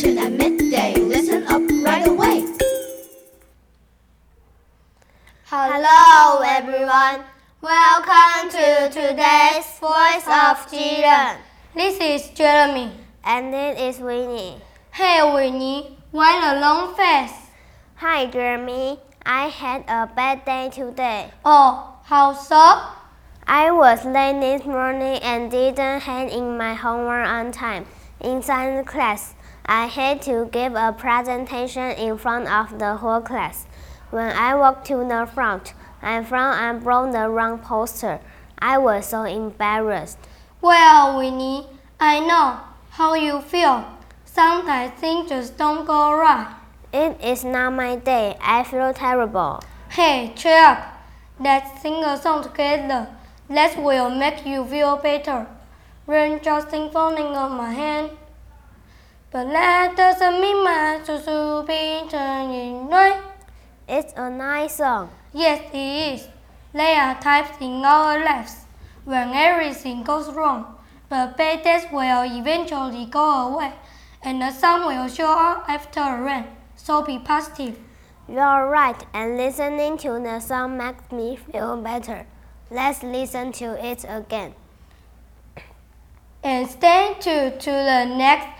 attention at midday. Listen up right away. Hello, everyone. Welcome to today's Voice of Children. This is Jeremy. And this is Winnie. Hey, Winnie. Why a long face? Hi, Jeremy. I had a bad day today. Oh, how so? I was late this morning and didn't hand in my homework on time. In science class, I had to give a presentation in front of the whole class. When I walked to the front, I found I brought the wrong poster. I was so embarrassed. Well, Winnie, I know how you feel. Sometimes things just don't go right. It is not my day. I feel terrible. Hey, cheer up. Let's sing a song together. That will make you feel better. Rain just falling on my hand. But that doesn't mean my to be turning. It's a nice song. Yes, it is. There are times in our lives when everything goes wrong, but bad days will eventually go away, and the sun will show up after the rain. So be positive. You're right, and listening to the song makes me feel better. Let's listen to it again. And stay tuned to the next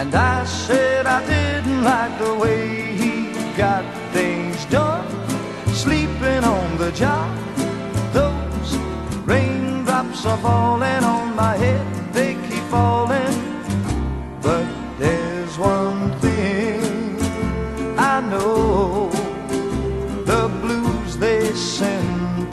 And I said I didn't like the way he got things done. Sleeping on the job, those raindrops are falling on my head, they keep falling. But there's one thing I know the blues they send